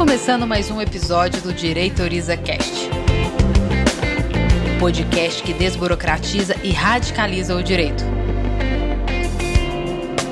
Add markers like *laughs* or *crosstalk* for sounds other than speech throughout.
começando mais um episódio do Direitoriza Cast. Podcast que desburocratiza e radicaliza o direito.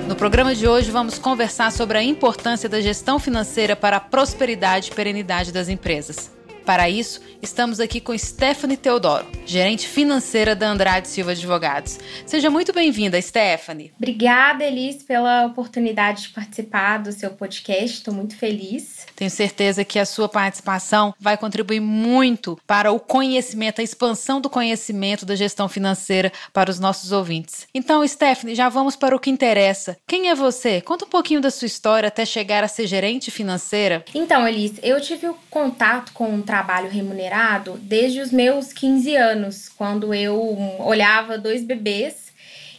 No programa de hoje vamos conversar sobre a importância da gestão financeira para a prosperidade e perenidade das empresas. Para isso, estamos aqui com Stephanie Teodoro, gerente financeira da Andrade Silva Advogados. Seja muito bem-vinda, Stephanie. Obrigada, Elis, pela oportunidade de participar do seu podcast. Estou muito feliz. Tenho certeza que a sua participação vai contribuir muito para o conhecimento, a expansão do conhecimento da gestão financeira para os nossos ouvintes. Então, Stephanie, já vamos para o que interessa. Quem é você? Conta um pouquinho da sua história até chegar a ser gerente financeira. Então, Elis, eu tive o contato com o trabalho remunerado desde os meus 15 anos, quando eu olhava dois bebês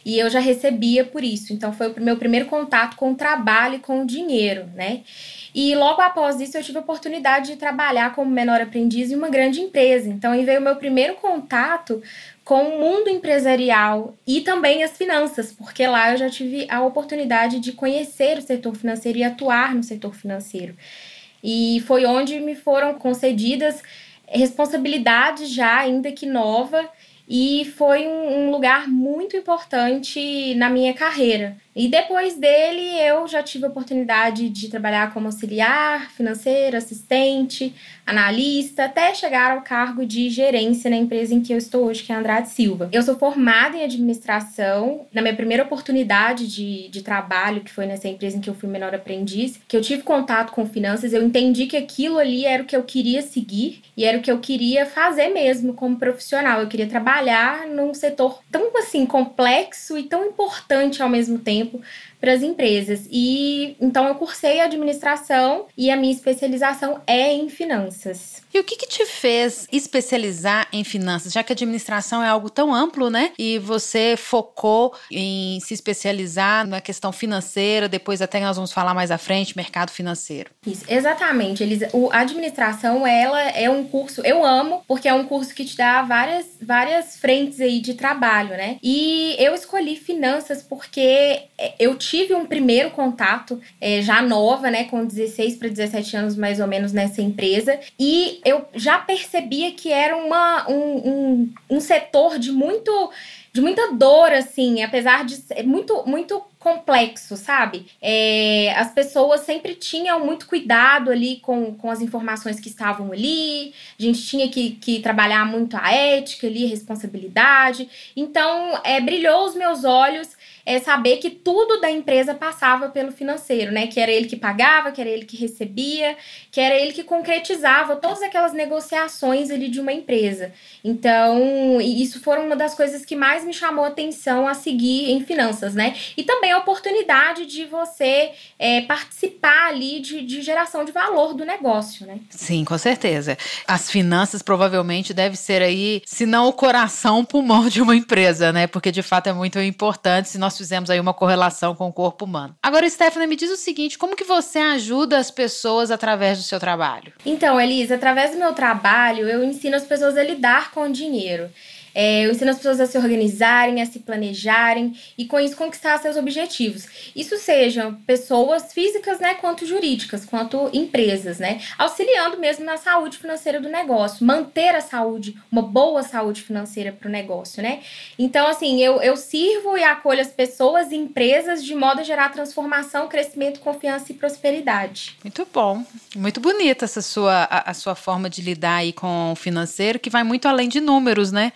e eu já recebia por isso. Então foi o meu primeiro contato com o trabalho e com o dinheiro, né? E logo após isso eu tive a oportunidade de trabalhar como menor aprendiz em uma grande empresa. Então aí veio o meu primeiro contato com o mundo empresarial e também as finanças, porque lá eu já tive a oportunidade de conhecer o setor financeiro e atuar no setor financeiro. E foi onde me foram concedidas responsabilidades já ainda que nova e foi um, lugar muito importante na minha carreira. E depois dele, eu já tive a oportunidade de trabalhar como auxiliar financeiro, assistente, analista, até chegar ao cargo de gerência na empresa em que eu estou hoje, que é a Andrade Silva. Eu sou formada em administração. Na minha primeira oportunidade de, de trabalho, que foi nessa empresa em que eu fui menor aprendiz, que eu tive contato com finanças, eu entendi que aquilo ali era o que eu queria seguir e era o que eu queria fazer mesmo como profissional. Eu queria trabalhar num setor tão assim complexo e tão importante ao mesmo tempo tempo para as empresas. E então eu cursei administração e a minha especialização é em finanças. E o que, que te fez especializar em finanças, já que a administração é algo tão amplo, né? E você focou em se especializar na questão financeira, depois até nós vamos falar mais à frente, mercado financeiro. Isso, exatamente. Eles, o, a administração, ela é um curso, eu amo, porque é um curso que te dá várias, várias frentes aí de trabalho, né? E eu escolhi finanças porque eu tive um primeiro contato é, já nova, né, com 16 para 17 anos mais ou menos nessa empresa, e eu já percebia que era uma, um, um, um setor de muito de muita dor, assim, apesar de ser muito, muito complexo, sabe? É, as pessoas sempre tinham muito cuidado ali com, com as informações que estavam ali, a gente tinha que, que trabalhar muito a ética ali, responsabilidade. Então, é, brilhou os meus olhos é saber que tudo da empresa passava pelo financeiro, né? Que era ele que pagava, que era ele que recebia, que era ele que concretizava todas aquelas negociações ali de uma empresa. Então, isso foi uma das coisas que mais me chamou a atenção a seguir em finanças, né? E também a oportunidade de você é, participar ali de, de geração de valor do negócio, né? Sim, com certeza. As finanças provavelmente deve ser aí, se não o coração, o pulmão de uma empresa, né? Porque de fato é muito importante se nós fizemos aí uma correlação com o corpo humano. Agora, Stephanie, me diz o seguinte: como que você ajuda as pessoas através do seu trabalho? Então, Elisa, através do meu trabalho, eu ensino as pessoas a lidar com o dinheiro. É, eu ensino as pessoas a se organizarem, a se planejarem e com isso conquistar seus objetivos. Isso sejam pessoas físicas, né, quanto jurídicas, quanto empresas, né, auxiliando mesmo na saúde financeira do negócio, manter a saúde, uma boa saúde financeira para o negócio, né. Então, assim, eu, eu sirvo e acolho as pessoas e empresas de modo a gerar transformação, crescimento, confiança e prosperidade. Muito bom, muito bonita essa sua a, a sua forma de lidar aí com o financeiro, que vai muito além de números, né?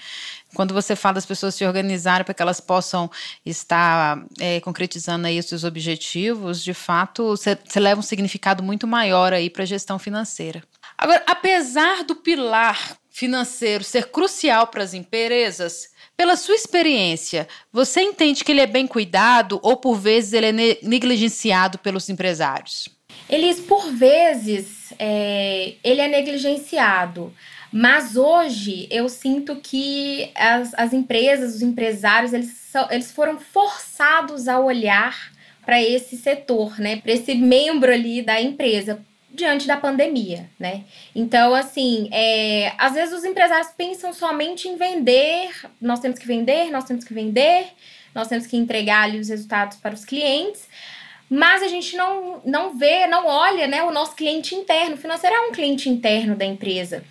Quando você fala das pessoas se organizarem para que elas possam estar é, concretizando aí os seus objetivos, de fato, você, leva um significado muito maior aí para a gestão financeira. Agora, apesar do pilar financeiro ser crucial para as empresas, pela sua experiência, você entende que ele é bem cuidado ou por vezes ele é negligenciado pelos empresários? Eles, por vezes, é, ele é negligenciado. Mas hoje eu sinto que as, as empresas, os empresários, eles, eles foram forçados a olhar para esse setor, né? Para esse membro ali da empresa diante da pandemia, né? Então, assim, é, às vezes os empresários pensam somente em vender, nós temos que vender, nós temos que vender, nós temos que entregar ali os resultados para os clientes, mas a gente não, não vê, não olha né, o nosso cliente interno. O financeiro é um cliente interno da empresa.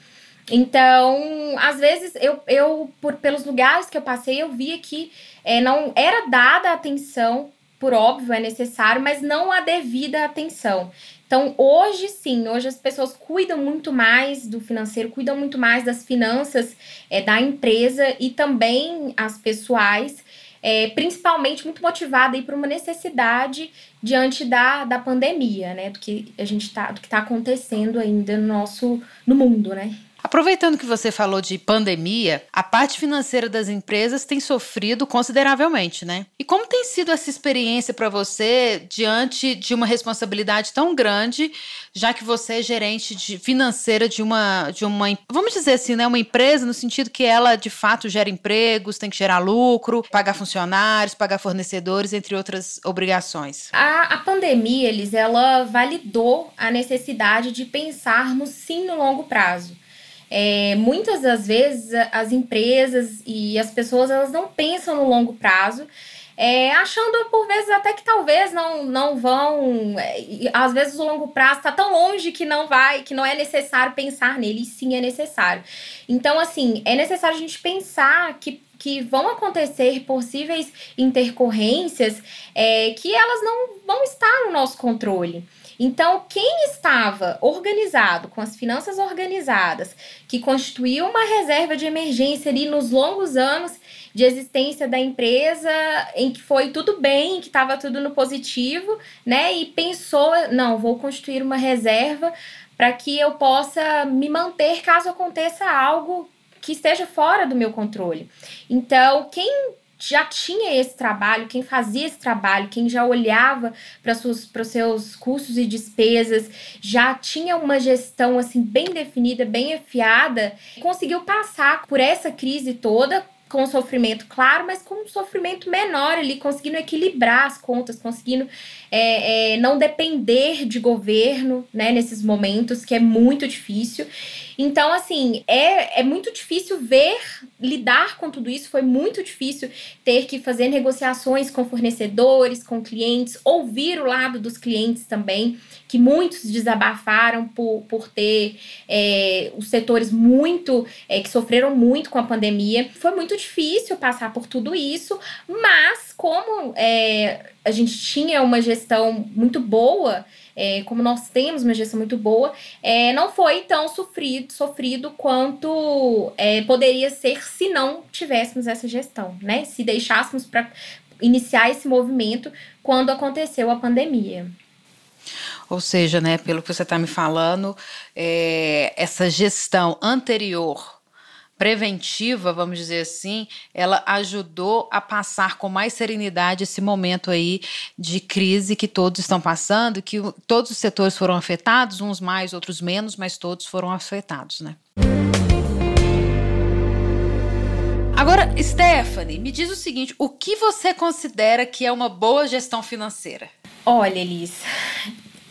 Então, às vezes, eu, eu por, pelos lugares que eu passei, eu via que é, não era dada atenção, por óbvio, é necessário, mas não a devida atenção. Então, hoje sim, hoje as pessoas cuidam muito mais do financeiro, cuidam muito mais das finanças é, da empresa e também as pessoais é, principalmente muito motivada aí por uma necessidade diante da, da pandemia, né? Do que a gente tá, do que está acontecendo ainda no nosso no mundo, né? Aproveitando que você falou de pandemia, a parte financeira das empresas tem sofrido consideravelmente, né? E como tem sido essa experiência para você diante de uma responsabilidade tão grande, já que você é gerente de, financeira de uma, de uma, vamos dizer assim, né, uma empresa no sentido que ela de fato gera empregos, tem que gerar lucro, pagar funcionários, pagar fornecedores, entre outras obrigações. A, a pandemia, eles, ela validou a necessidade de pensarmos sim no longo prazo. É, muitas das vezes as empresas e as pessoas elas não pensam no longo prazo, é, achando por vezes até que talvez não, não vão. É, às vezes o longo prazo está tão longe que não vai, que não é necessário pensar nele, e sim é necessário. Então, assim, é necessário a gente pensar que que vão acontecer possíveis intercorrências é, que elas não vão estar no nosso controle. Então, quem estava organizado, com as finanças organizadas, que constituiu uma reserva de emergência ali nos longos anos de existência da empresa, em que foi tudo bem, que estava tudo no positivo, né? E pensou, não, vou constituir uma reserva para que eu possa me manter caso aconteça algo que esteja fora do meu controle. Então, quem já tinha esse trabalho, quem fazia esse trabalho, quem já olhava para os seus custos e despesas, já tinha uma gestão assim bem definida, bem afiada, conseguiu passar por essa crise toda com sofrimento, claro, mas com um sofrimento menor ali, conseguindo equilibrar as contas, conseguindo é, é, não depender de governo, né, nesses momentos, que é muito difícil. Então, assim, é, é muito difícil ver, lidar com tudo isso, foi muito difícil ter que fazer negociações com fornecedores, com clientes, ouvir o lado dos clientes também, que muitos desabafaram por, por ter é, os setores muito, é, que sofreram muito com a pandemia. Foi muito difícil passar por tudo isso, mas como é, a gente tinha uma gestão muito boa, é, como nós temos uma gestão muito boa, é, não foi tão sofrido, sofrido quanto é, poderia ser se não tivéssemos essa gestão, né? Se deixássemos para iniciar esse movimento quando aconteceu a pandemia. Ou seja, né, pelo que você está me falando, é, essa gestão anterior preventiva, vamos dizer assim, ela ajudou a passar com mais serenidade esse momento aí de crise que todos estão passando, que todos os setores foram afetados, uns mais, outros menos, mas todos foram afetados, né? Agora, Stephanie, me diz o seguinte: o que você considera que é uma boa gestão financeira? Olha, Elis,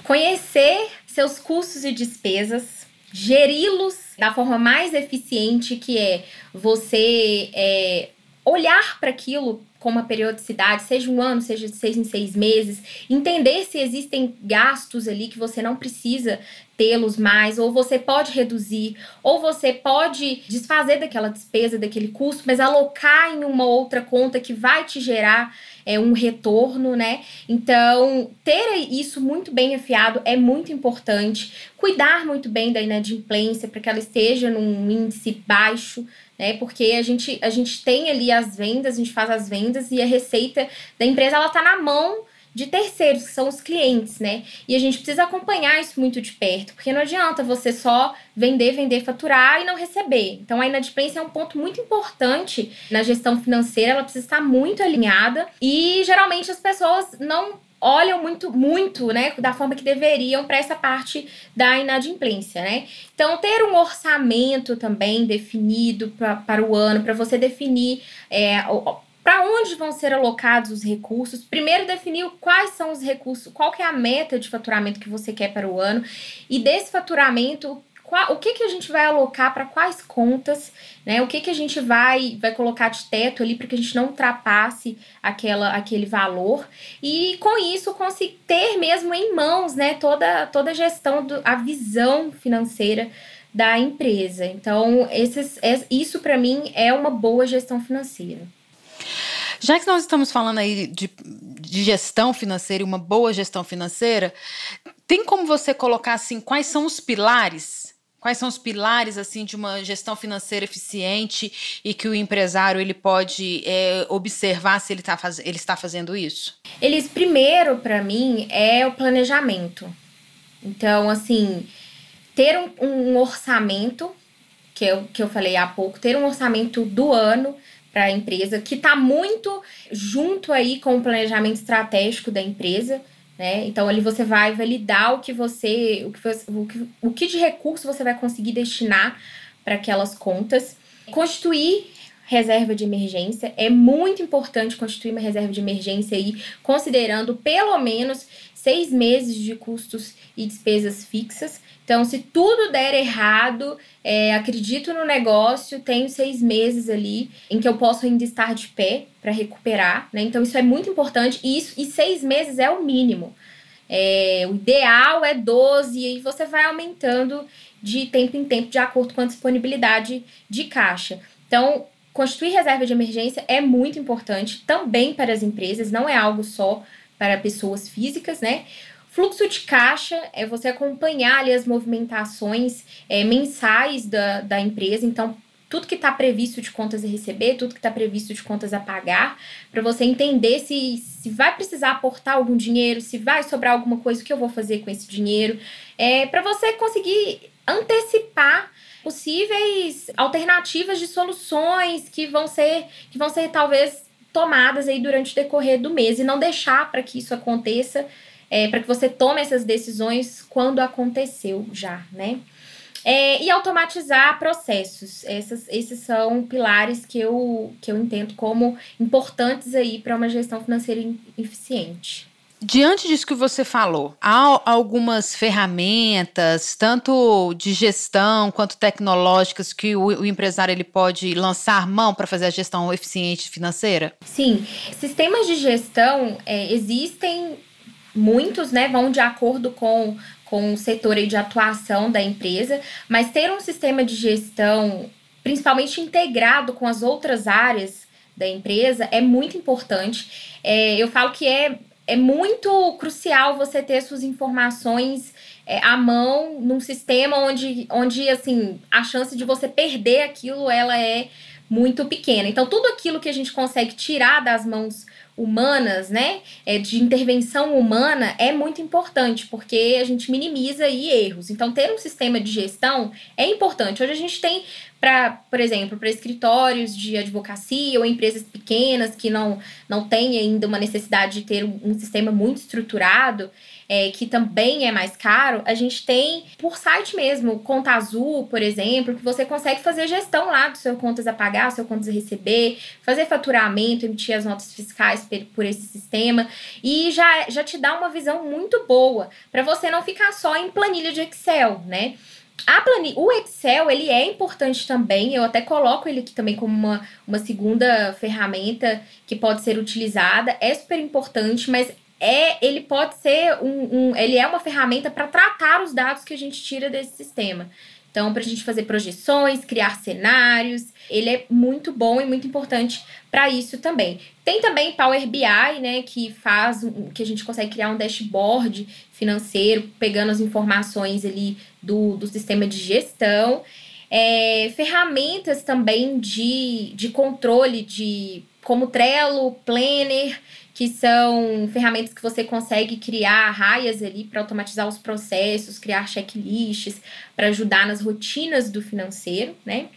conhecer seus custos e despesas, geri-los da forma mais eficiente, que é você é, olhar para aquilo com uma periodicidade, seja um ano, seja de seis em seis meses, entender se existem gastos ali que você não precisa tê-los mais, ou você pode reduzir, ou você pode desfazer daquela despesa, daquele custo, mas alocar em uma outra conta que vai te gerar é, um retorno, né? Então, ter isso muito bem afiado é muito importante. Cuidar muito bem da inadimplência para que ela esteja num índice baixo, né? Porque a gente, a gente tem ali as vendas, a gente faz as vendas e a receita da empresa ela tá na mão de terceiros, que são os clientes, né? E a gente precisa acompanhar isso muito de perto, porque não adianta você só vender, vender, faturar e não receber. Então a inadimplência é um ponto muito importante na gestão financeira, ela precisa estar muito alinhada e geralmente as pessoas não olham muito, muito, né, da forma que deveriam para essa parte da inadimplência, né? Então, ter um orçamento também definido pra, para o ano, para você definir é, para onde vão ser alocados os recursos. Primeiro definir quais são os recursos, qual que é a meta de faturamento que você quer para o ano e desse faturamento o que, que a gente vai alocar para quais contas, né? O que, que a gente vai, vai colocar de teto ali para que a gente não ultrapasse aquela, aquele valor. E com isso conseguir ter mesmo em mãos né, toda, toda a gestão, do, a visão financeira da empresa. Então, esses, isso para mim é uma boa gestão financeira. Já que nós estamos falando aí de, de gestão financeira e uma boa gestão financeira, tem como você colocar assim quais são os pilares? Quais são os pilares assim de uma gestão financeira eficiente e que o empresário ele pode é, observar se ele, tá faz... ele está fazendo isso? Eles primeiro para mim é o planejamento. Então assim ter um, um orçamento que eu, que eu falei há pouco, ter um orçamento do ano para a empresa, que está muito junto aí com o planejamento estratégico da empresa. Né? Então ali você vai validar o que você, o que, o que, o que de recurso você vai conseguir destinar para aquelas contas. Constituir reserva de emergência. É muito importante constituir uma reserva de emergência aí, considerando pelo menos seis meses de custos e despesas fixas. Então, se tudo der errado, é, acredito no negócio, tenho seis meses ali em que eu posso ainda estar de pé para recuperar, né? Então, isso é muito importante e, isso, e seis meses é o mínimo. É, o ideal é 12 e você vai aumentando de tempo em tempo de acordo com a disponibilidade de caixa. Então, constituir reserva de emergência é muito importante também para as empresas, não é algo só para pessoas físicas, né? Fluxo de caixa é você acompanhar ali as movimentações é, mensais da, da empresa, então tudo que está previsto de contas a receber, tudo que está previsto de contas a pagar, para você entender se, se vai precisar aportar algum dinheiro, se vai sobrar alguma coisa, o que eu vou fazer com esse dinheiro, é, para você conseguir antecipar possíveis alternativas de soluções que vão ser que vão ser talvez tomadas aí durante o decorrer do mês e não deixar para que isso aconteça é, para que você tome essas decisões quando aconteceu já, né? É, e automatizar processos. Essas, esses são pilares que eu, que eu entendo como importantes aí para uma gestão financeira eficiente. Diante disso que você falou, há algumas ferramentas, tanto de gestão quanto tecnológicas, que o, o empresário ele pode lançar mão para fazer a gestão eficiente financeira? Sim, sistemas de gestão é, existem muitos, né, vão de acordo com, com o setor de atuação da empresa, mas ter um sistema de gestão, principalmente integrado com as outras áreas da empresa, é muito importante. É, eu falo que é, é muito crucial você ter suas informações é, à mão num sistema onde, onde assim, a chance de você perder aquilo ela é muito pequena. Então, tudo aquilo que a gente consegue tirar das mãos humanas, né, é, de intervenção humana é muito importante, porque a gente minimiza aí erros. Então, ter um sistema de gestão é importante. Hoje a gente tem para, por exemplo, para escritórios de advocacia ou empresas pequenas que não, não têm ainda uma necessidade de ter um, um sistema muito estruturado, é, que também é mais caro, a gente tem por site mesmo, Conta Azul, por exemplo, que você consegue fazer gestão lá do seu contas a pagar, seu contas a receber, fazer faturamento, emitir as notas fiscais por esse sistema e já, já te dá uma visão muito boa para você não ficar só em planilha de Excel, né? A planilha, o Excel, ele é importante também, eu até coloco ele aqui também como uma, uma segunda ferramenta que pode ser utilizada, é super importante, mas é, ele pode ser um, um ele é uma ferramenta para tratar os dados que a gente tira desse sistema. Então, para a gente fazer projeções, criar cenários, ele é muito bom e muito importante para isso também. Tem também Power BI, né, que faz que a gente consegue criar um dashboard financeiro, pegando as informações ali do, do sistema de gestão. É, ferramentas também de, de controle de como Trello, Planner, que são ferramentas que você consegue criar raias ali para automatizar os processos, criar checklists, para ajudar nas rotinas do financeiro, né?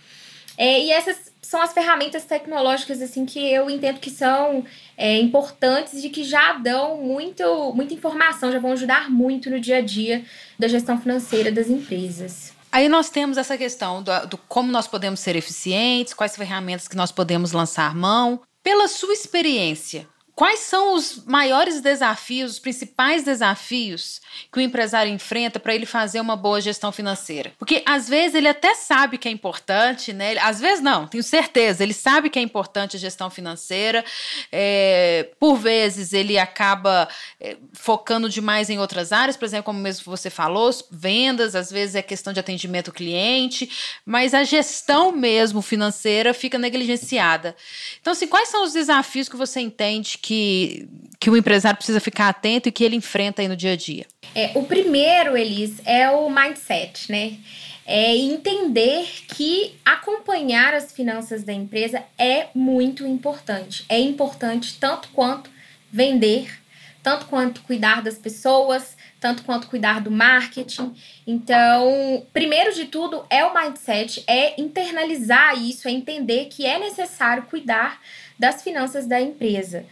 É, e essas são as ferramentas tecnológicas assim que eu entendo que são é, importantes e que já dão muito, muita informação, já vão ajudar muito no dia a dia da gestão financeira das empresas. Aí nós temos essa questão do, do como nós podemos ser eficientes, quais ferramentas que nós podemos lançar mão. Pela sua experiência, Quais são os maiores desafios, os principais desafios que o empresário enfrenta para ele fazer uma boa gestão financeira? Porque às vezes ele até sabe que é importante, né? Às vezes não, tenho certeza, ele sabe que é importante a gestão financeira. É, por vezes ele acaba é, focando demais em outras áreas, por exemplo, como mesmo você falou, vendas, às vezes é questão de atendimento ao cliente, mas a gestão mesmo financeira fica negligenciada. Então, assim, quais são os desafios que você entende que, que o empresário precisa ficar atento e que ele enfrenta aí no dia a dia? É, o primeiro, Elis, é o mindset, né? É entender que acompanhar as finanças da empresa é muito importante. É importante tanto quanto vender, tanto quanto cuidar das pessoas, tanto quanto cuidar do marketing. Então, primeiro de tudo é o mindset, é internalizar isso, é entender que é necessário cuidar das finanças da empresa.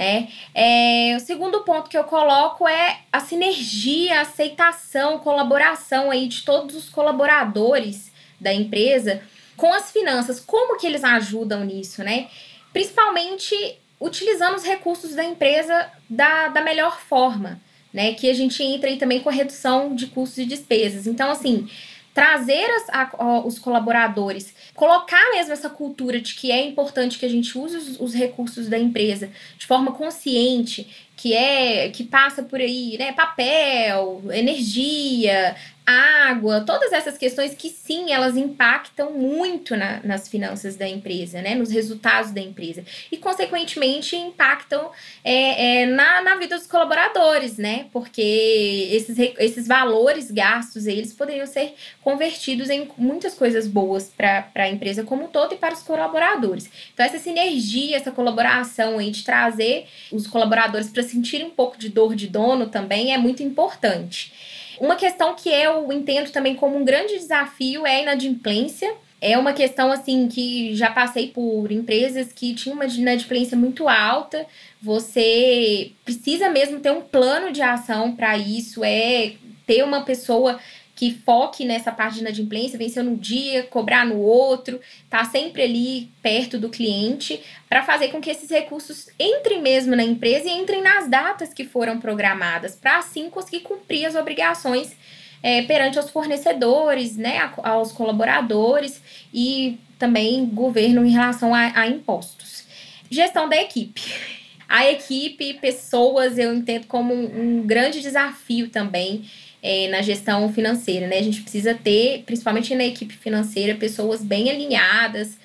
Né? É, o segundo ponto que eu coloco é a sinergia, a aceitação, colaboração aí de todos os colaboradores da empresa com as finanças. Como que eles ajudam nisso, né? Principalmente utilizando os recursos da empresa da, da melhor forma, né? Que a gente entra aí também com a redução de custos e despesas. Então, assim, trazer as, a, os colaboradores, colocar mesmo essa cultura de que é importante que a gente use os, os, recursos da empresa de forma consciente, que é que passa por aí, né, papel, energia, água, todas essas questões que sim, elas impactam muito na, nas finanças da empresa, né? Nos resultados da empresa. E, consequentemente, impactam é, é, na, na vida dos colaboradores, né? Porque esses, esses valores gastos, eles poderiam ser convertidos em muitas coisas boas para a empresa como um todo e para os colaboradores. Então, essa sinergia, essa colaboração aí de trazer os colaboradores para sentirem um pouco de dor de dono também é muito importante. Uma questão que eu entendo também como um grande desafio é a inadimplência. É uma questão assim que já passei por empresas que tinham uma inadimplência muito alta. Você precisa mesmo ter um plano de ação para isso, é ter uma pessoa que foque nessa parte de inadimplência, vencer no dia, cobrar no outro, tá sempre ali perto do cliente, para fazer com que esses recursos entrem mesmo na empresa e entrem nas datas que foram programadas, para assim conseguir cumprir as obrigações é, perante aos fornecedores, né, aos colaboradores e também governo em relação a, a impostos. Gestão da equipe. A equipe, pessoas, eu entendo como um, grande desafio também é, na gestão financeira, né? A gente precisa ter, principalmente na equipe financeira, pessoas bem alinhadas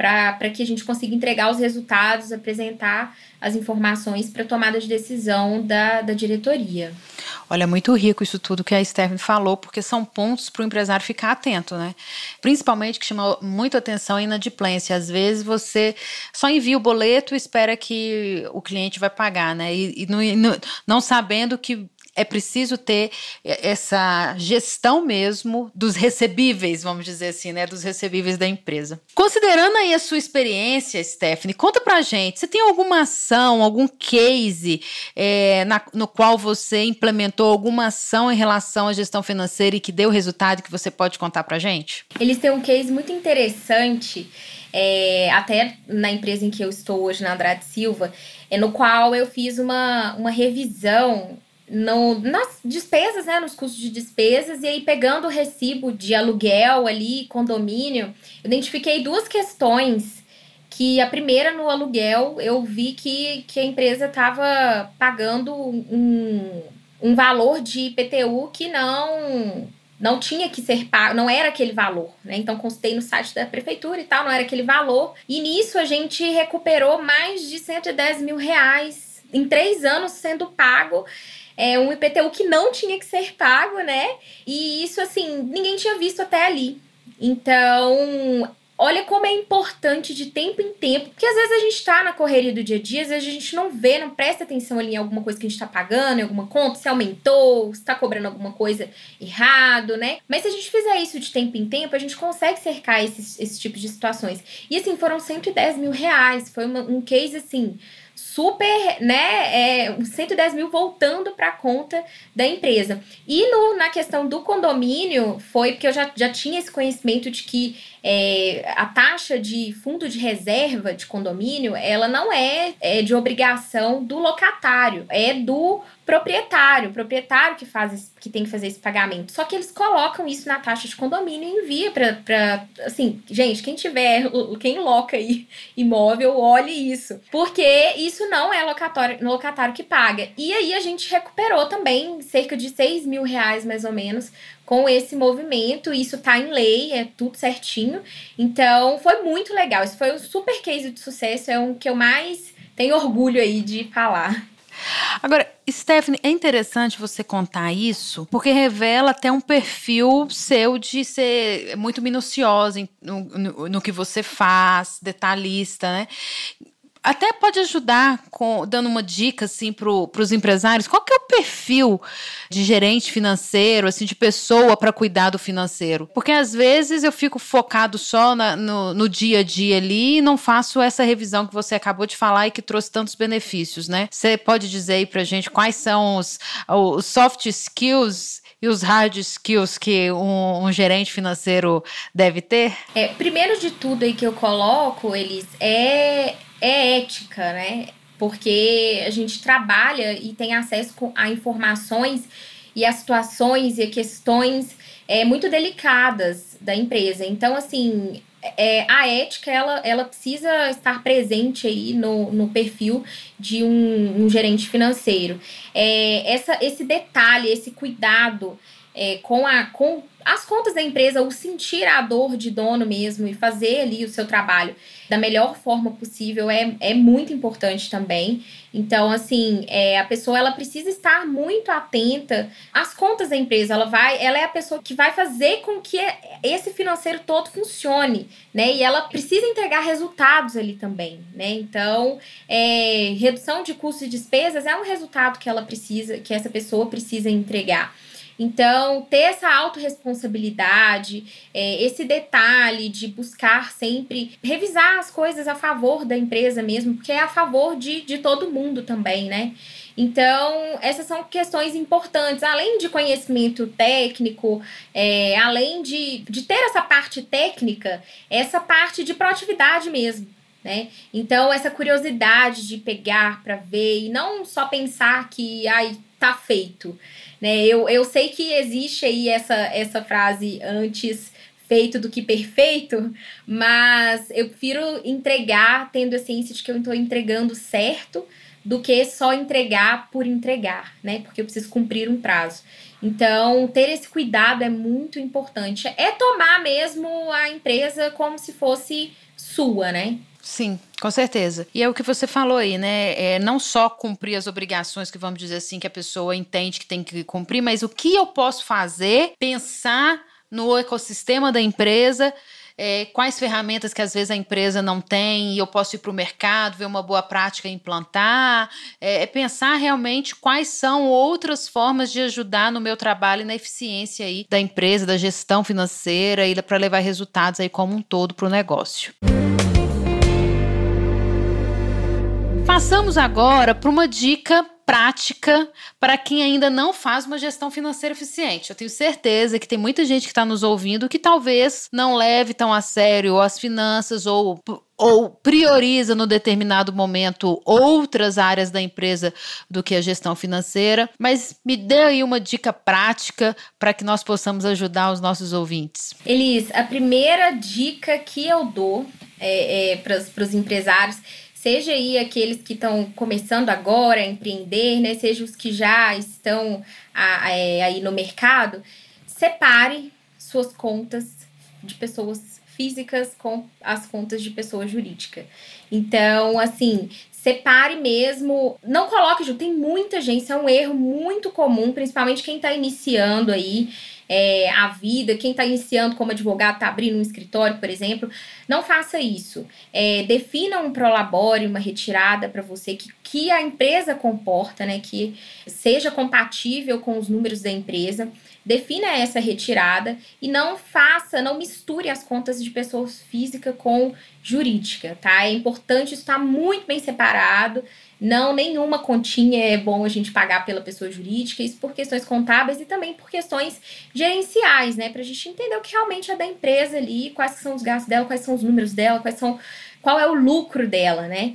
para que a gente consiga entregar os resultados, apresentar as informações para tomada de decisão da, da diretoria. Olha, muito rico isso tudo que a Stephanie falou, porque são pontos para o empresário ficar atento, né? Principalmente que chama muito atenção a inadimplência. Às vezes você só envia o boleto e espera que o cliente vai pagar, né? E, e não, não sabendo que é preciso ter essa gestão mesmo dos recebíveis, vamos dizer assim, né, dos recebíveis da empresa. Considerando aí a sua experiência, Stephanie, conta pra gente, você tem alguma ação, algum case é, na, no qual você implementou alguma ação em relação à gestão financeira e que deu resultado que você pode contar pra gente? Eles têm um case muito interessante, é, até na empresa em que eu estou hoje, na Andrade Silva, é no qual eu fiz uma, uma revisão no, nas despesas, né, nos custos de despesas, e aí pegando o recibo de aluguel ali, condomínio, identifiquei duas questões que a primeira no aluguel eu vi que, que a empresa estava pagando um, um valor de IPTU que não não tinha que ser pago, não era aquele valor, né? Então consultei no site da prefeitura e tal, não era aquele valor. E nisso a gente recuperou mais de 110 mil reais em três anos sendo pago é um IPTU que não tinha que ser pago, né? E isso, assim, ninguém tinha visto até ali. Então, olha como é importante de tempo em tempo, porque às vezes a gente tá na correria do dia a dia, às vezes a gente não vê, não presta atenção ali em alguma coisa que a gente tá pagando, em alguma conta, se aumentou, se tá cobrando alguma coisa errado, né? Mas se a gente fizer isso de tempo em tempo, a gente consegue cercar esses, esses tipos de situações. E assim, foram 110 mil reais, foi uma, um case assim super, né, é, 110 mil voltando para a conta da empresa. E no, na questão do condomínio, foi porque eu já, já tinha esse conhecimento de que é, a taxa de fundo de reserva de condomínio, ela não é, é de obrigação do locatário, é do proprietário, proprietário que faz que tem que fazer esse pagamento. Só que eles colocam isso na taxa de condomínio e envia para assim, gente, quem tiver, quem loca aí *laughs* imóvel, olhe isso, porque isso não é locatório, locatário que paga. E aí a gente recuperou também cerca de 6 mil reais mais ou menos com esse movimento. Isso tá em lei, é tudo certinho. Então foi muito legal. Isso foi um super case de sucesso, é um que eu mais tenho orgulho aí de falar. Agora, Stephanie, é interessante você contar isso, porque revela até um perfil seu de ser muito minuciosa no, no, no que você faz, detalhista, né? Até pode ajudar com dando uma dica assim para os empresários. Qual que é o perfil de gerente financeiro, assim, de pessoa para cuidar do financeiro? Porque às vezes eu fico focado só na, no, no dia a dia ali e não faço essa revisão que você acabou de falar e que trouxe tantos benefícios, né? Você pode dizer aí para gente quais são os, os soft skills e os hard skills que um, um, gerente financeiro deve ter? É, primeiro de tudo aí que eu coloco, eles é é ética, né? Porque a gente trabalha e tem acesso a informações e a situações e a questões é, muito delicadas da empresa. Então, assim, é, a ética ela, ela precisa estar presente aí no, no perfil de um, um gerente financeiro. É, essa, esse detalhe, esse cuidado é, com, a, com as contas da empresa, o sentir a dor de dono mesmo e fazer ali o seu trabalho da melhor forma possível é, é muito importante também. Então, assim, é, a pessoa ela precisa estar muito atenta às contas da empresa. Ela vai, ela é a pessoa que vai fazer com que esse financeiro todo funcione, né? E ela precisa entregar resultados ali também, né? Então, é, redução de custos e despesas é um resultado que ela precisa, que essa pessoa precisa entregar. Então, ter essa autorresponsabilidade, é, esse detalhe de buscar sempre revisar as coisas a favor da empresa mesmo, porque é a favor de, de todo mundo também, né? Então, essas são questões importantes, além de conhecimento técnico, é, além de, de ter essa parte técnica, essa parte de proatividade mesmo. Né? Então, essa curiosidade de pegar para ver e não só pensar que ai, tá feito. Né? Eu, eu sei que existe aí essa, essa frase antes feito do que perfeito, mas eu prefiro entregar tendo a ciência de que eu estou entregando certo do que só entregar por entregar, né? Porque eu preciso cumprir um prazo. Então, ter esse cuidado é muito importante. É tomar mesmo a empresa como se fosse sua, né? Sim, com certeza. E é o que você falou aí, né? É não só cumprir as obrigações que vamos dizer assim que a pessoa entende que tem que cumprir, mas o que eu posso fazer, pensar no ecossistema da empresa. É, quais ferramentas que às vezes a empresa não tem e eu posso ir para o mercado, ver uma boa prática e implantar. É, é, pensar realmente quais são outras formas de ajudar no meu trabalho e na eficiência aí da empresa, da gestão financeira e para levar resultados aí como um todo para o negócio. Passamos agora para uma dica prática para quem ainda não faz uma gestão financeira eficiente. Eu tenho certeza que tem muita gente que está nos ouvindo que talvez não leve tão a sério as finanças ou, ou prioriza no determinado momento outras áreas da empresa do que a gestão financeira. Mas me dê aí uma dica prática para que nós possamos ajudar os nossos ouvintes. Elis, a primeira dica que eu dou é, é, para os empresários seja aí aqueles que estão começando agora a empreender, né, seja os que já estão a, é, aí no mercado, separe suas contas de pessoas físicas com as contas de pessoa jurídica. Então, assim, separe mesmo, não coloque junto, tem muita gente, isso é um erro muito comum, principalmente quem está iniciando aí é, a vida, quem está iniciando como advogado, está abrindo um escritório, por exemplo, não faça isso. É, defina um prolabore, uma retirada para você que, que a empresa comporta, né, que seja compatível com os números da empresa. Defina essa retirada e não faça, não misture as contas de pessoas físicas com jurídica, tá? É importante estar muito bem separado Não, nenhuma continha é bom a gente pagar pela pessoa jurídica, isso por questões contábeis e também por questões gerenciais, né? Pra gente entender o que realmente é da empresa ali, quais são os gastos dela, quais são os números dela, quais são. qual é o lucro dela, né?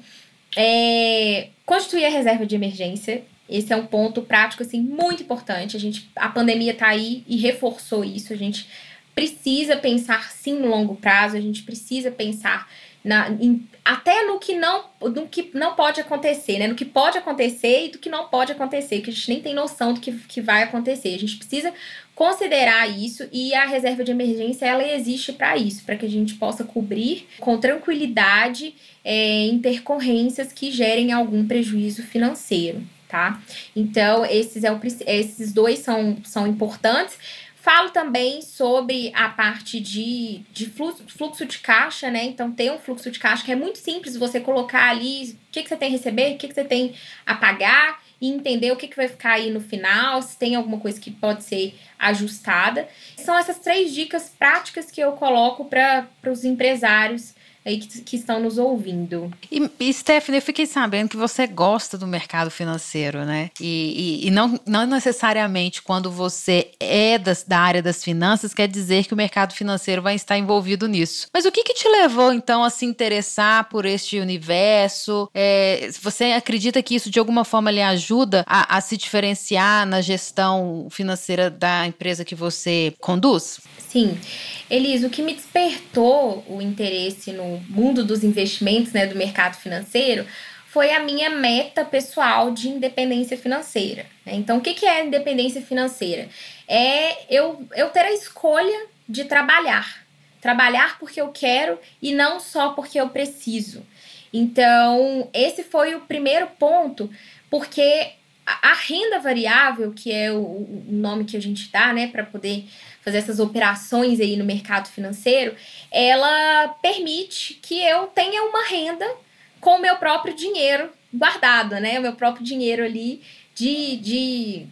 É, constituir a reserva de emergência. Esse é um ponto prático, assim, muito importante. A gente, a pandemia tá aí e reforçou isso. A gente precisa pensar sim no longo prazo, a gente precisa pensar na, em, até no que, não, no que não pode acontecer, né? No que pode acontecer e do que não pode acontecer, que a gente nem tem noção do que, que vai acontecer. A gente precisa considerar isso e a reserva de emergência ela existe para isso, para que a gente possa cobrir com tranquilidade é, intercorrências que gerem algum prejuízo financeiro, tá? Então, esses, é o, esses dois são, são importantes. Falo também sobre a parte de, de fluxo, fluxo de caixa, né? Então, tem um fluxo de caixa que é muito simples você colocar ali o que, que você tem a receber, o que, que você tem a pagar e entender o que, que vai ficar aí no final, se tem alguma coisa que pode ser ajustada. São essas três dicas práticas que eu coloco para os empresários aí que, que estão nos ouvindo. E, e, Stephanie, eu fiquei sabendo que você gosta do mercado financeiro, né? E, e, e não, não necessariamente quando você é das, da área das finanças quer dizer que o mercado financeiro vai estar envolvido nisso. Mas o que, que te levou, então, a se interessar por este universo? É, você acredita que isso, de alguma forma, lhe ajuda a, a se diferenciar na gestão financeira da empresa que você conduz? Sim. Elis, o que me despertou o interesse no mundo dos investimentos, né, do mercado financeiro, foi a minha meta pessoal de independência financeira. Né? Então, o que, que é independência financeira? É eu, eu ter a escolha de trabalhar. Trabalhar porque eu quero e não só porque eu preciso. Então, esse foi o primeiro ponto, porque a, renda variável, que é o nome que a gente dá, né, para poder fazer essas operações aí no mercado financeiro, ela permite que eu tenha uma renda com o meu próprio dinheiro guardado, né? O meu próprio dinheiro ali de, de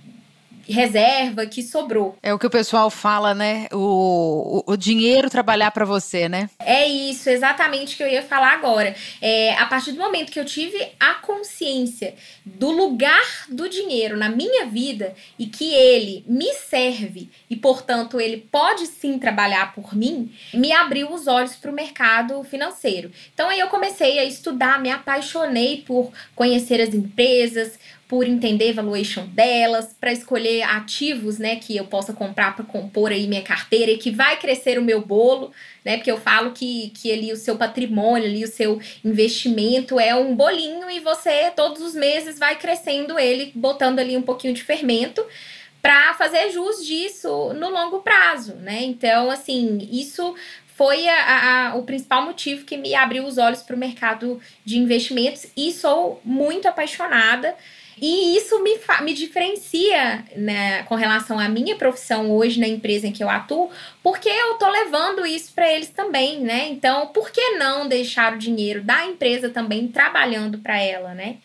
reserva que sobrou. É o que o pessoal fala, né? O, o, o dinheiro trabalhar para você, né? É isso, exatamente o que eu ia falar agora. É, a partir do momento que eu tive a consciência do lugar do dinheiro na minha vida e que ele me serve e, portanto, ele pode sim trabalhar por mim, me abriu os olhos para o mercado financeiro. Então aí eu comecei a estudar, me apaixonei por conhecer as empresas, por entender a valuation delas, para escolher ativos, né, que eu possa comprar para compor aí minha carteira e que vai crescer o meu bolo, né? Porque eu falo que, que ali o seu patrimônio, ali o seu investimento é um bolinho e você todos os meses vai crescendo ele, botando ali um pouquinho de fermento para fazer jus disso no longo prazo, né? Então, assim, isso foi a, a, o principal motivo que me abriu os olhos para o mercado de investimentos e sou muito apaixonada e isso me, me diferencia né, com relação à minha profissão hoje na empresa em que eu atuo, porque eu tô levando isso para eles também, né? Então, por que não deixar o dinheiro da empresa também trabalhando para ela, né?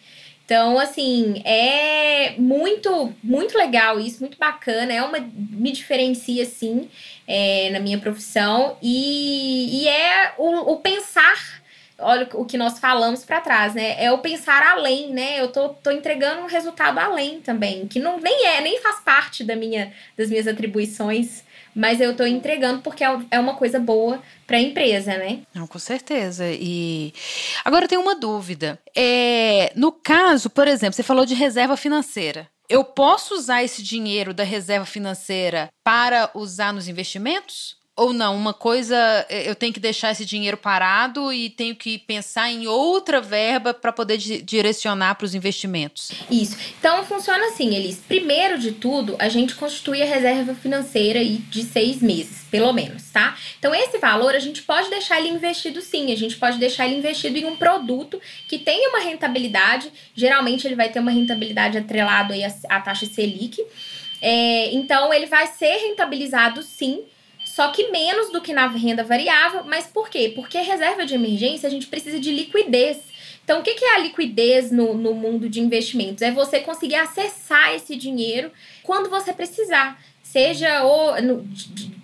Então, assim, é muito, muito legal isso, muito bacana. É uma. Me diferencia, sim, é, na minha profissão. E, e é o, o pensar olha o que nós falamos para trás, né? É o pensar além, né? Eu tô, tô entregando um resultado além também, que não nem é, nem faz parte da minha, das minhas atribuições, mas eu tô entregando porque é, é uma coisa boa para a empresa, né? Não, com certeza. E agora eu tenho uma dúvida. É, no caso, por exemplo, você falou de reserva financeira. Eu posso usar esse dinheiro da reserva financeira para usar nos investimentos? Ou não, uma coisa eu tenho que deixar esse dinheiro parado e tenho que pensar em outra verba para poder direcionar para os investimentos. Isso. Então funciona assim, Elis. Primeiro de tudo, a gente constitui a reserva financeira de seis meses, pelo menos, tá? Então esse valor a gente pode deixar ele investido sim, a gente pode deixar ele investido em um produto que tenha uma rentabilidade. Geralmente ele vai ter uma rentabilidade atrelado aí à, taxa Selic. É, então ele vai ser rentabilizado sim só que menos do que na renda variável. Mas por quê? Porque reserva de emergência a gente precisa de liquidez. Então, o que é a liquidez no, no mundo de investimentos? É você conseguir acessar esse dinheiro quando você precisar. Seja ou no,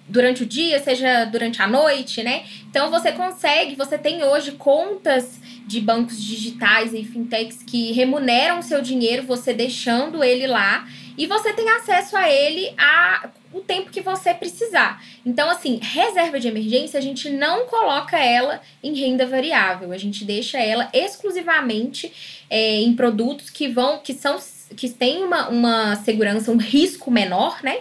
durante o dia, seja durante a noite, né? Então você consegue, você tem hoje contas de bancos digitais e fintechs que remuneram seu dinheiro, você deixando ele lá, e você tem acesso a ele a o tempo que você precisar. Então, assim, reserva de emergência, a gente não coloca ela em renda variável, a gente deixa ela exclusivamente é, em produtos que vão, que são, que têm uma, uma segurança, um risco menor, né?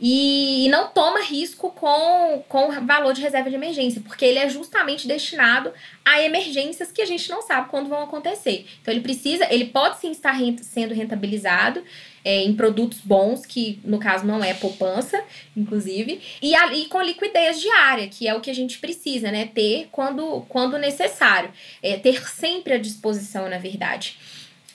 e não toma risco com, com valor de reserva de emergência, porque ele é justamente destinado a emergências que a gente não sabe quando vão acontecer. Então ele precisa, ele pode sim estar rent sendo rentabilizado é, em produtos bons, que no caso não é poupança, inclusive, e, ali com liquidez diária, que é o que a gente precisa, né? Ter quando, quando necessário. É, ter sempre à disposição, na verdade.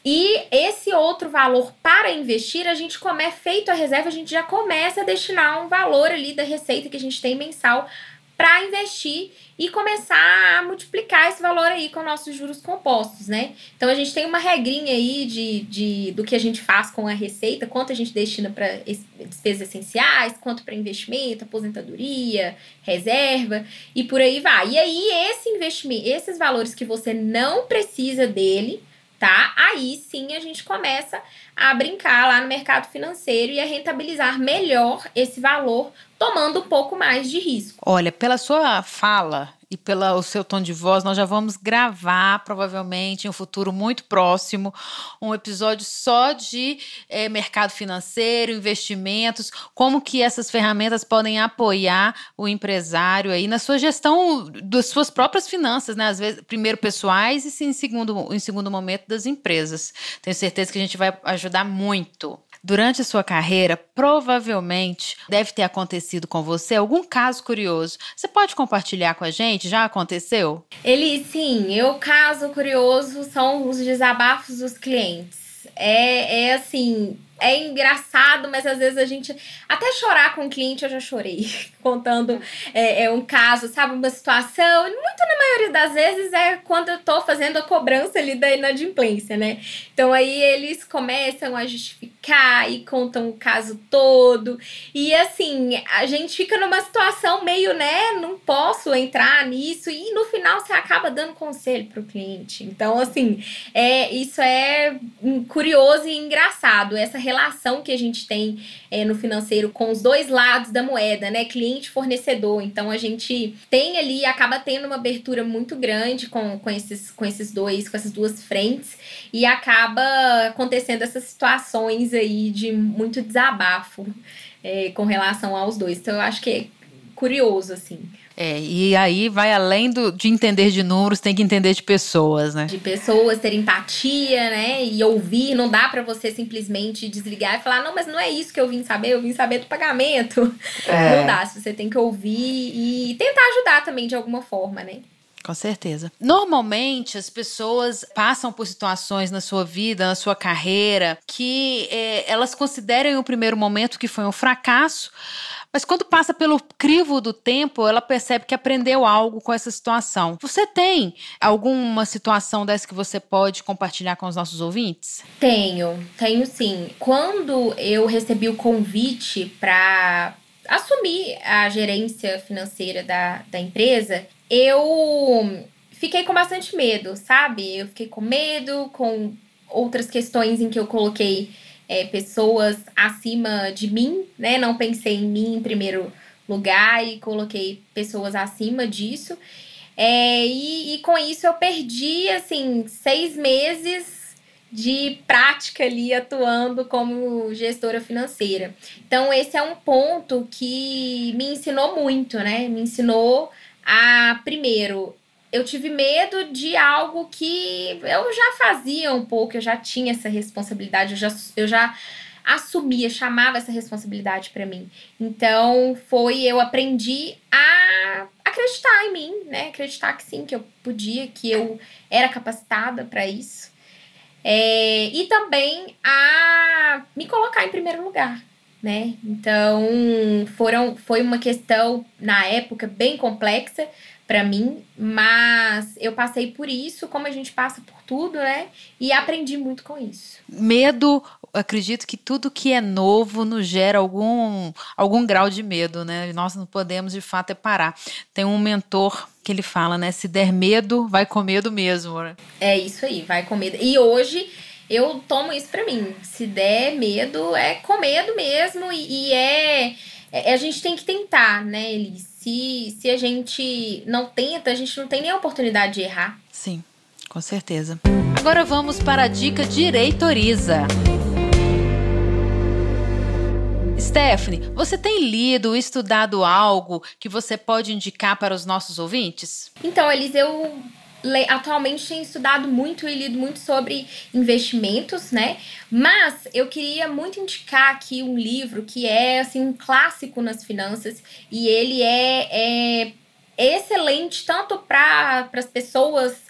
E esse outro valor para investir, a gente come, feito a reserva, a gente já começa a destinar um valor ali da receita que a gente tem mensal para investir e começar a multiplicar esse valor aí com nossos juros compostos, né? Então a gente tem uma regrinha aí de, de do que a gente faz com a receita, quanto a gente destina para despesas essenciais, quanto para investimento, aposentadoria, reserva e por aí vai. E aí esse investimento, esses valores que você não precisa dele, tá? Aí sim a gente começa a brincar lá no mercado financeiro e a rentabilizar melhor esse valor, tomando um pouco mais de risco. Olha, pela sua fala, e pelo seu tom de voz, nós já vamos gravar, provavelmente, em um futuro muito próximo, um episódio só de é, mercado financeiro, investimentos, como que essas ferramentas podem apoiar o empresário aí na sua gestão das suas próprias finanças, né? Às vezes, primeiro pessoais e em segundo, em segundo momento das empresas. Tenho certeza que a gente vai ajudar muito. Durante a sua carreira, provavelmente deve ter acontecido com você algum caso curioso. Você pode compartilhar com a gente? Já aconteceu? Ele, sim. Eu, caso curioso, são os desabafos dos clientes. É, é assim, é engraçado, mas às vezes a gente. Até chorar com o cliente eu já chorei, *laughs* contando é, é, um caso, sabe? Uma situação. Muito na maioria das vezes é quando eu tô fazendo a cobrança ali da inadimplência, né? Então aí eles começam a justificar e contam o caso todo. E assim, a gente fica numa situação meio, né? Não posso entrar nisso. E no final você acaba dando conselho pro cliente. Então, assim, é, isso é curioso e engraçado. Essa relação que a gente tem é, no financeiro com os dois lados da moeda, né? Cliente fornecedor. Então a gente tem ali, acaba tendo uma abertura muito grande com, com, esses, com esses dois, com essas duas frentes, e acaba acontecendo essas situações aí de muito desabafo é, com relação aos dois. Então eu acho que é curioso, assim. É, e aí vai além do, de entender de números, tem que entender de pessoas, né? De pessoas, ter empatia, né? E ouvir, não dá para você simplesmente desligar e falar, não, mas não é isso que eu vim saber, eu vim saber do pagamento. É. Não dá, você tem que ouvir e tentar ajudar também de alguma forma, né? Com certeza. Normalmente as pessoas passam por situações na sua vida, na sua carreira, que é, elas consideram em um primeiro momento que foi um fracasso, mas quando passa pelo crivo do tempo, ela percebe que aprendeu algo com essa situação. Você tem alguma situação dessa que você pode compartilhar com os nossos ouvintes? Tenho, tenho sim. Quando eu recebi o convite para assumir a gerência financeira da, da empresa, eu fiquei com bastante medo, sabe? Eu fiquei com medo, com outras questões em que eu coloquei é, pessoas acima de mim, né? Não pensei em mim em primeiro lugar e coloquei pessoas acima disso. É, e, e com isso eu perdi, assim, seis meses de prática ali atuando como gestora financeira. Então, esse é um ponto que me ensinou muito, né? Me ensinou a, primeiro, eu tive medo de algo que eu já fazia um pouco, eu já tinha essa responsabilidade, eu já, eu já assumia, chamava essa responsabilidade para mim. Então, foi eu aprendi a acreditar em mim, né? Acreditar que sim, que eu podia, que eu era capacitada para isso. É, e também a me colocar em primeiro lugar, né? Então, foram, foi uma questão, na época, bem complexa, para mim, mas eu passei por isso, como a gente passa por tudo, né? E aprendi muito com isso. Medo, acredito que tudo que é novo nos gera algum, algum grau de medo, né? Nós não podemos de fato é parar. Tem um mentor que ele fala, né? Se der medo, vai com medo mesmo, né? É isso aí, vai com medo. E hoje eu tomo isso para mim. Se der medo, é com medo mesmo e, e é, é, a gente tem que tentar, né, Elis? se, se a gente não tenta, a gente não tem nem a oportunidade de errar. Sim, com certeza. Agora vamos para a dica Direitoriza. Stephanie, você tem lido, estudado algo que você pode indicar para os nossos ouvintes? Então, Elis, eu atualmente tenho estudado muito e lido muito sobre investimentos, né? Mas eu queria muito indicar aqui um livro que é assim um clássico nas finanças e ele é, é excelente tanto para as pessoas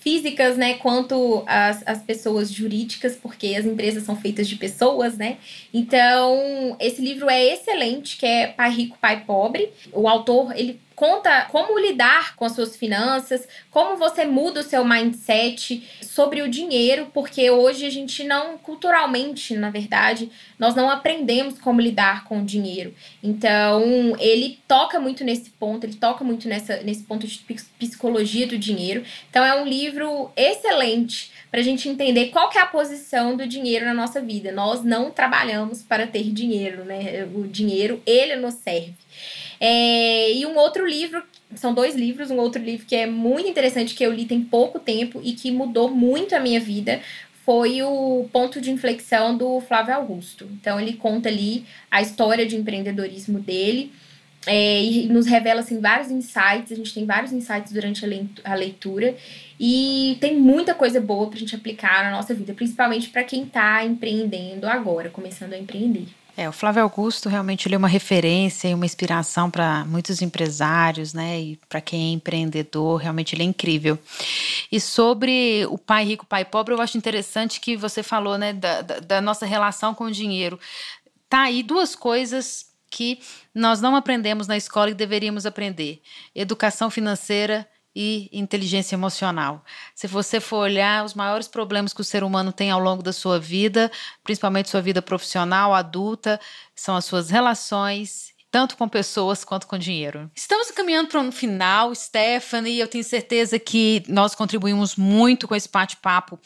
físicas, né, quanto as, as pessoas jurídicas, porque as empresas são feitas de pessoas, né? Então, esse livro é excelente, que é Pai Rico, Pai Pobre. O autor, ele conta como lidar com as suas finanças, como você muda o seu mindset sobre o dinheiro, porque hoje a gente não, culturalmente, na verdade, nós não aprendemos como lidar com o dinheiro. Então, ele toca muito nesse ponto, ele toca muito nessa, nesse ponto de psicologia do dinheiro. Então, é um livro excelente para a gente entender qual que é a posição do dinheiro na nossa vida. Nós não trabalhamos para ter dinheiro, né? O dinheiro, ele nos serve. É, e um outro livro, são dois livros, um outro livro que é muito interessante, que eu li tem pouco tempo e que mudou muito a minha vida, foi o ponto de inflexão do Flávio Augusto. Então ele conta ali a história de empreendedorismo dele. É, e nos revela assim, vários insights, a gente tem vários insights durante a leitura e tem muita coisa boa para a gente aplicar na nossa vida, principalmente para quem está empreendendo agora, começando a empreender. É, o Flávio Augusto realmente ele é uma referência e uma inspiração para muitos empresários, né? E para quem é empreendedor, realmente ele é incrível. E sobre o pai rico, pai pobre, eu acho interessante que você falou, né, da, da, da nossa relação com o dinheiro. Tá aí duas coisas que nós não aprendemos na escola e deveríamos aprender: educação financeira e inteligência emocional. Se você for olhar os maiores problemas que o ser humano tem ao longo da sua vida, principalmente sua vida profissional, adulta, são as suas relações tanto com pessoas quanto com dinheiro. Estamos caminhando para um final, Stephanie. Eu tenho certeza que nós contribuímos muito com esse bate-papo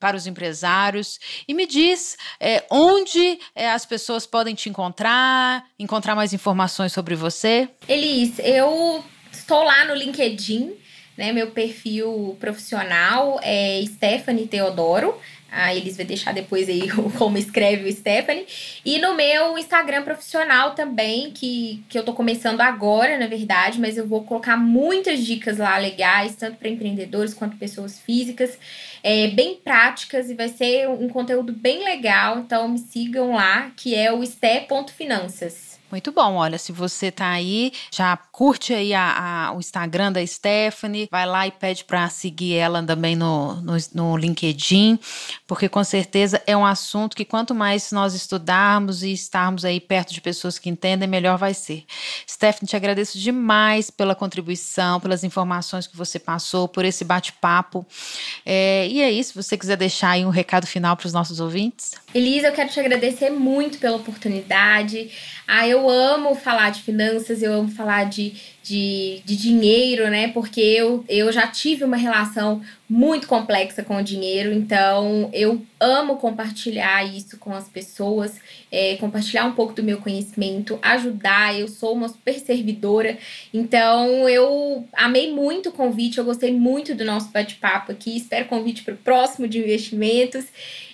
para os empresários. E me diz é, onde é, as pessoas podem te encontrar, encontrar mais informações sobre você. Elis, eu Estou lá no LinkedIn, né? Meu perfil profissional é Stephanie Teodoro. A Elis vai deixar depois aí *laughs* como escreve o Stephanie. E no meu Instagram profissional também, que, que eu tô começando agora, na verdade, mas eu vou colocar muitas dicas lá legais, tanto para empreendedores quanto pessoas físicas, é, bem práticas, e vai ser um conteúdo bem legal. Então me sigam lá, que é o ste.finanças. Muito bom. Olha, se você tá aí, já curte aí a, a, o Instagram da Stephanie, vai lá e pede para seguir ela também no, no, no, LinkedIn, porque com certeza é um assunto que quanto mais nós estudarmos e estarmos aí perto de pessoas que entendem, melhor vai ser. Stephanie, te agradeço demais pela contribuição, pelas informações que você passou, por esse bate-papo. É, e é isso, se você quiser deixar aí um recado final para os nossos ouvintes. Elisa, eu quero te agradecer muito pela oportunidade. Ah, eu amo falar de finanças, eu amo falar de, de, de dinheiro, né? Porque eu, eu já tive uma relação muito complexa com o dinheiro, então eu amo compartilhar isso com as pessoas, é, compartilhar um pouco do meu conhecimento, ajudar. Eu sou uma super servidora, então eu amei muito o convite, eu gostei muito do nosso bate-papo aqui. Espero convite para o próximo de investimentos.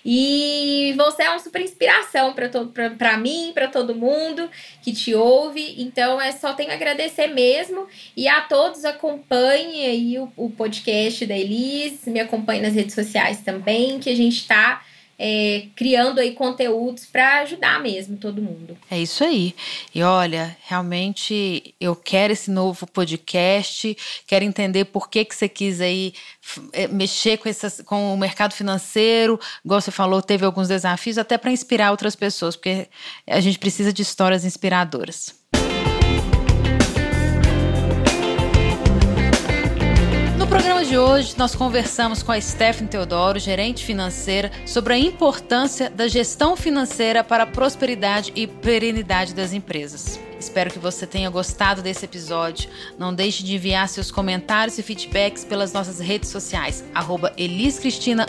E você é uma super inspiração para mim, para todo mundo que te ouve. Então é só tenho a agradecer mesmo. E a todos acompanhem aí o, o podcast da Elis, me acompanhe nas redes sociais também, que a gente está é, criando aí conteúdos para ajudar mesmo todo mundo. É isso aí. E olha, realmente eu quero esse novo podcast, quero entender por que, que você quis aí é, mexer com, essas, com o mercado financeiro, igual você falou, teve alguns desafios, até para inspirar outras pessoas, porque a gente precisa de histórias inspiradoras. De hoje, nós conversamos com a Stephanie Teodoro, gerente financeira, sobre a importância da gestão financeira para a prosperidade e perenidade das empresas. Espero que você tenha gostado desse episódio. Não deixe de enviar seus comentários e feedbacks pelas nossas redes sociais, arroba eliscristina,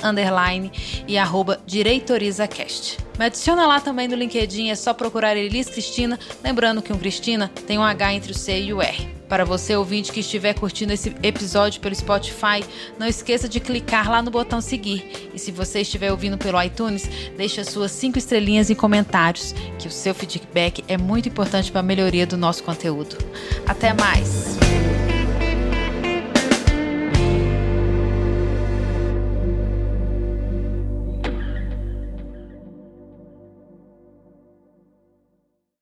e arroba direitorizacast. Me adiciona lá também no LinkedIn, é só procurar Elis Cristina, lembrando que um Cristina tem um H entre o C e o R. Para você ouvinte que estiver curtindo esse episódio pelo Spotify, não esqueça de clicar lá no botão seguir. E se você estiver ouvindo pelo iTunes, deixe as suas cinco estrelinhas e comentários, que o seu feedback é muito importante para a melhoria do nosso conteúdo. Até mais!